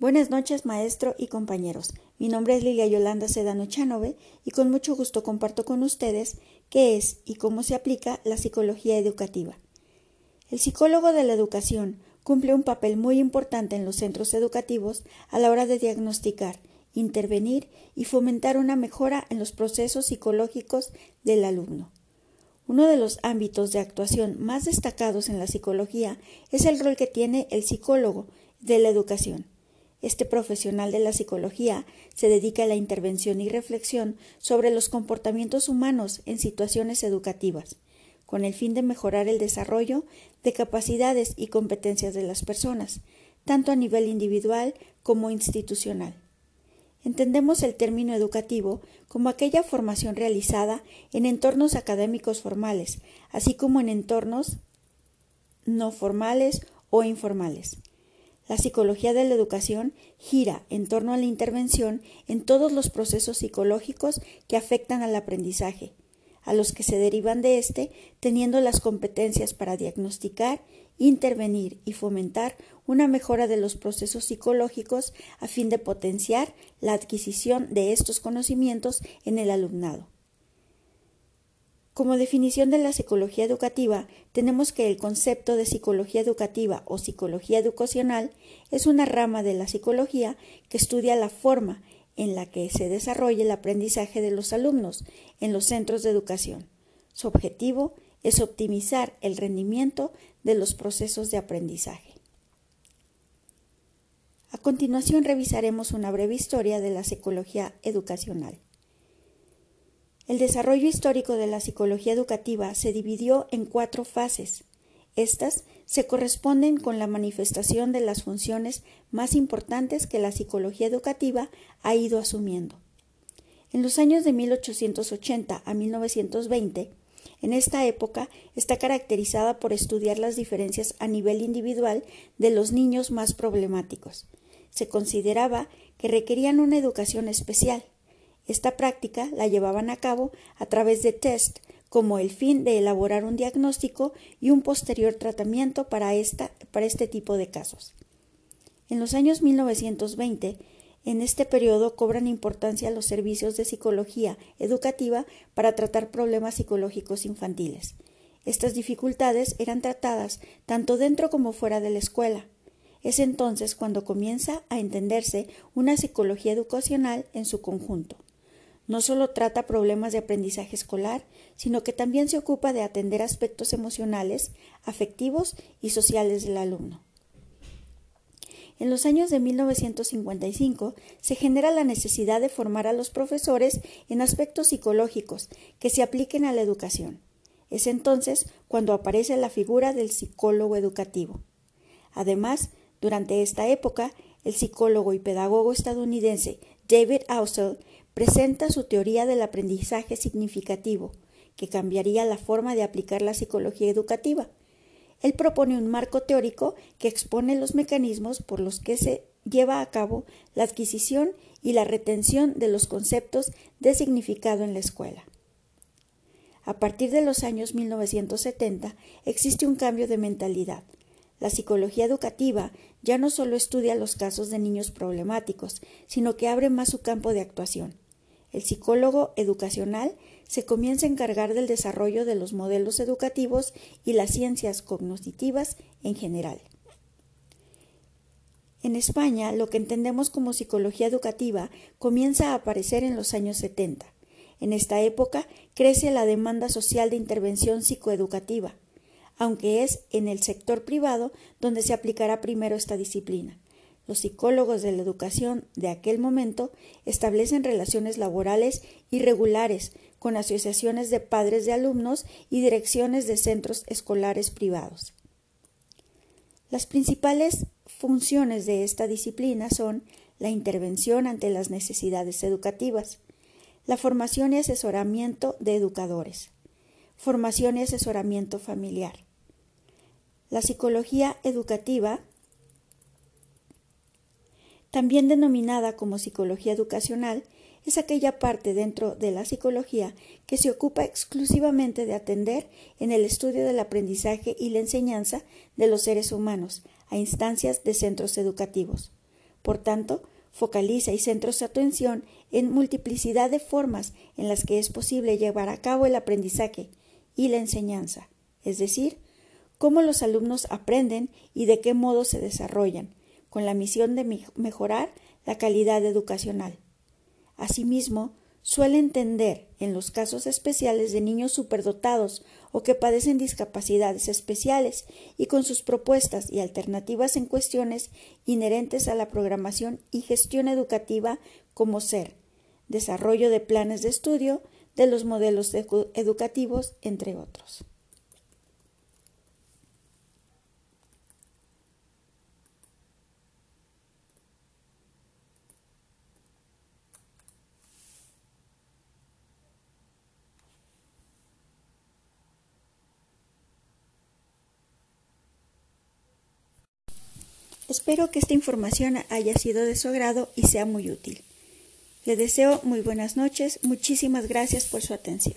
Buenas noches, maestro y compañeros. Mi nombre es Lilia Yolanda Sedano Chanove y con mucho gusto comparto con ustedes qué es y cómo se aplica la psicología educativa. El psicólogo de la educación cumple un papel muy importante en los centros educativos a la hora de diagnosticar, intervenir y fomentar una mejora en los procesos psicológicos del alumno. Uno de los ámbitos de actuación más destacados en la psicología es el rol que tiene el psicólogo de la educación. Este profesional de la psicología se dedica a la intervención y reflexión sobre los comportamientos humanos en situaciones educativas, con el fin de mejorar el desarrollo de capacidades y competencias de las personas, tanto a nivel individual como institucional. Entendemos el término educativo como aquella formación realizada en entornos académicos formales, así como en entornos no formales o informales. La psicología de la educación gira en torno a la intervención en todos los procesos psicológicos que afectan al aprendizaje, a los que se derivan de éste, teniendo las competencias para diagnosticar, intervenir y fomentar una mejora de los procesos psicológicos a fin de potenciar la adquisición de estos conocimientos en el alumnado. Como definición de la psicología educativa, tenemos que el concepto de psicología educativa o psicología educacional es una rama de la psicología que estudia la forma en la que se desarrolla el aprendizaje de los alumnos en los centros de educación. Su objetivo es optimizar el rendimiento de los procesos de aprendizaje. A continuación revisaremos una breve historia de la psicología educacional. El desarrollo histórico de la psicología educativa se dividió en cuatro fases. Estas se corresponden con la manifestación de las funciones más importantes que la psicología educativa ha ido asumiendo. En los años de 1880 a 1920, en esta época está caracterizada por estudiar las diferencias a nivel individual de los niños más problemáticos. Se consideraba que requerían una educación especial, esta práctica la llevaban a cabo a través de test como el fin de elaborar un diagnóstico y un posterior tratamiento para, esta, para este tipo de casos. En los años 1920, en este periodo cobran importancia los servicios de psicología educativa para tratar problemas psicológicos infantiles. Estas dificultades eran tratadas tanto dentro como fuera de la escuela. Es entonces cuando comienza a entenderse una psicología educacional en su conjunto. No solo trata problemas de aprendizaje escolar, sino que también se ocupa de atender aspectos emocionales, afectivos y sociales del alumno. En los años de 1955 se genera la necesidad de formar a los profesores en aspectos psicológicos que se apliquen a la educación. Es entonces cuando aparece la figura del psicólogo educativo. Además, durante esta época, el psicólogo y pedagogo estadounidense David Ausel presenta su teoría del aprendizaje significativo, que cambiaría la forma de aplicar la psicología educativa. Él propone un marco teórico que expone los mecanismos por los que se lleva a cabo la adquisición y la retención de los conceptos de significado en la escuela. A partir de los años 1970 existe un cambio de mentalidad. La psicología educativa ya no solo estudia los casos de niños problemáticos, sino que abre más su campo de actuación. El psicólogo educacional se comienza a encargar del desarrollo de los modelos educativos y las ciencias cognitivas en general. En España, lo que entendemos como psicología educativa comienza a aparecer en los años 70. En esta época crece la demanda social de intervención psicoeducativa, aunque es en el sector privado donde se aplicará primero esta disciplina. Los psicólogos de la educación de aquel momento establecen relaciones laborales irregulares con asociaciones de padres de alumnos y direcciones de centros escolares privados. Las principales funciones de esta disciplina son la intervención ante las necesidades educativas, la formación y asesoramiento de educadores, formación y asesoramiento familiar. La psicología educativa también denominada como psicología educacional, es aquella parte dentro de la psicología que se ocupa exclusivamente de atender en el estudio del aprendizaje y la enseñanza de los seres humanos a instancias de centros educativos. Por tanto, focaliza y centra su atención en multiplicidad de formas en las que es posible llevar a cabo el aprendizaje y la enseñanza, es decir, cómo los alumnos aprenden y de qué modo se desarrollan, con la misión de mejorar la calidad educacional. Asimismo, suele entender, en los casos especiales de niños superdotados o que padecen discapacidades especiales, y con sus propuestas y alternativas en cuestiones inherentes a la programación y gestión educativa como ser, desarrollo de planes de estudio, de los modelos educativos, entre otros. Espero que esta información haya sido de su agrado y sea muy útil. Le deseo muy buenas noches. Muchísimas gracias por su atención.